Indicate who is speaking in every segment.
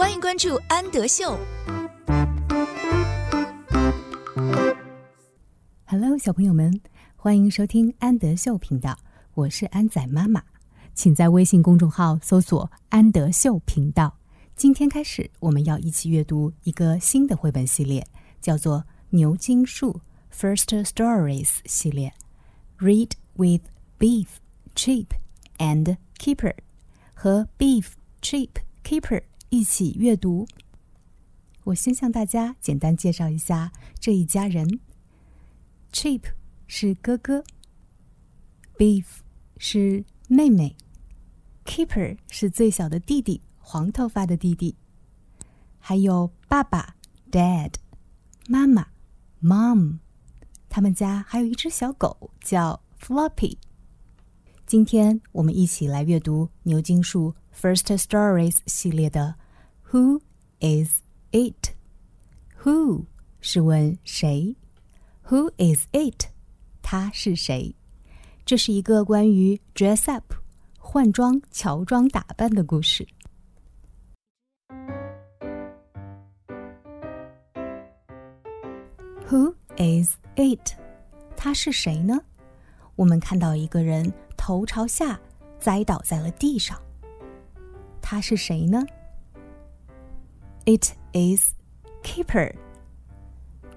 Speaker 1: 欢迎关注安德秀。
Speaker 2: Hello，小朋友们，欢迎收听安德秀频道，我是安仔妈妈，请在微信公众号搜索“安德秀频道”。今天开始，我们要一起阅读一个新的绘本系列，叫做《牛津树 First Stories》系列。Read with Beef, Chip and Keeper，和 Beef, Chip, Keeper 一起阅读。我先向大家简单介绍一下这一家人。Chip 是哥哥，Beef 是妹妹，Keeper 是最小的弟弟，黄头发的弟弟，还有爸爸 Dad，妈妈 Mom，他们家还有一只小狗叫 Floppy。今天我们一起来阅读牛津树 First Stories 系列的 Who is it？Who 是问谁？Who is it？他是谁？这是一个关于 dress up 换装、乔装打扮的故事。Who is it？他是谁呢？我们看到一个人头朝下栽倒在了地上。他是谁呢？It is Keeper。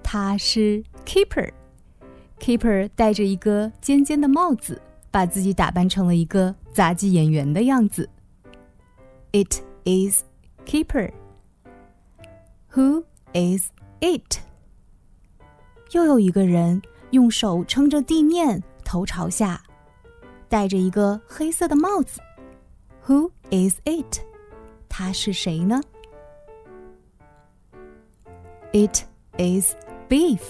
Speaker 2: 他是 Keeper，Keeper 戴着一个尖尖的帽子，把自己打扮成了一个杂技演员的样子。It is Keeper。Who is it？又有一个人用手撑着地面，头朝下，戴着一个黑色的帽子。Who is it？他是谁呢？It is Beef。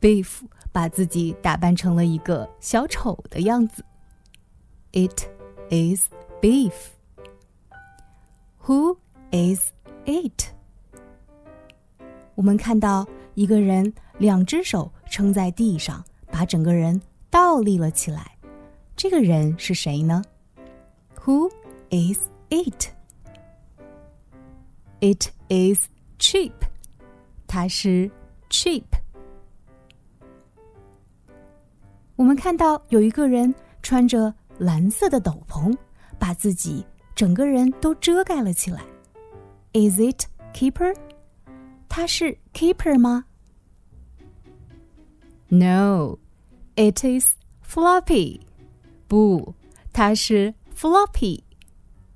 Speaker 2: Beef 把自己打扮成了一个小丑的样子。It is Beef。Who is it？我们看到一个人两只手撑在地上，把整个人倒立了起来。这个人是谁呢 ？Who is it？It is Chip，它是 Chip。我们看到有一个人穿着蓝色的斗篷，把自己整个人都遮盖了起来。Is it Keeper？他是 Keeper 吗？No，it is Floppy。不，他是 Floppy。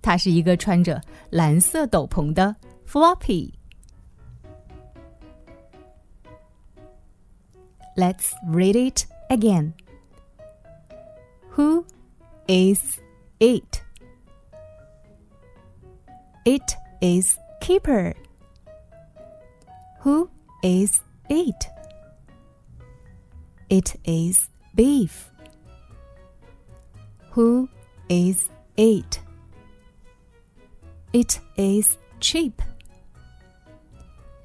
Speaker 2: 他是一个穿着蓝色斗篷的 Floppy。Let's read it again. Who is it? It is Keeper. Who is it? It is Beef. Who is it? It is Chip.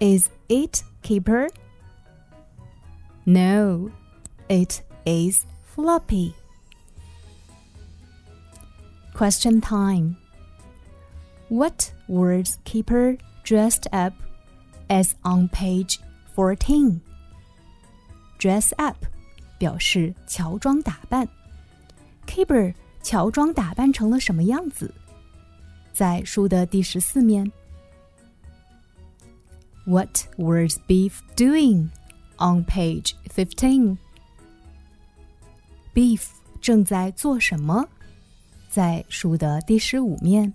Speaker 2: Is it Keeper? No, it is Floppy. Question time. What was Keeper dressed up as on page fourteen? Dress up 表示乔装打扮。Keeper 乔装打扮成了什么样子？在书的第十四面。What was Beef doing on page fifteen? Beef 正在做什么？在书的第十五面。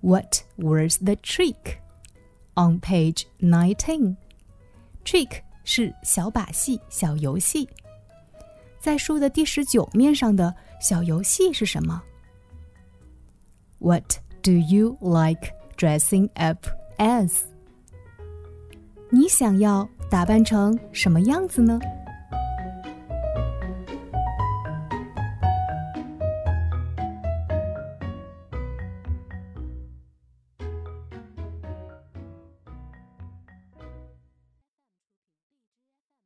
Speaker 2: What was the trick on page nineteen? Trick 是小把戏、小游戏。 在书的第十九面上的小游戏是什么？What do you like dressing up as？你想要打扮成什么样子呢？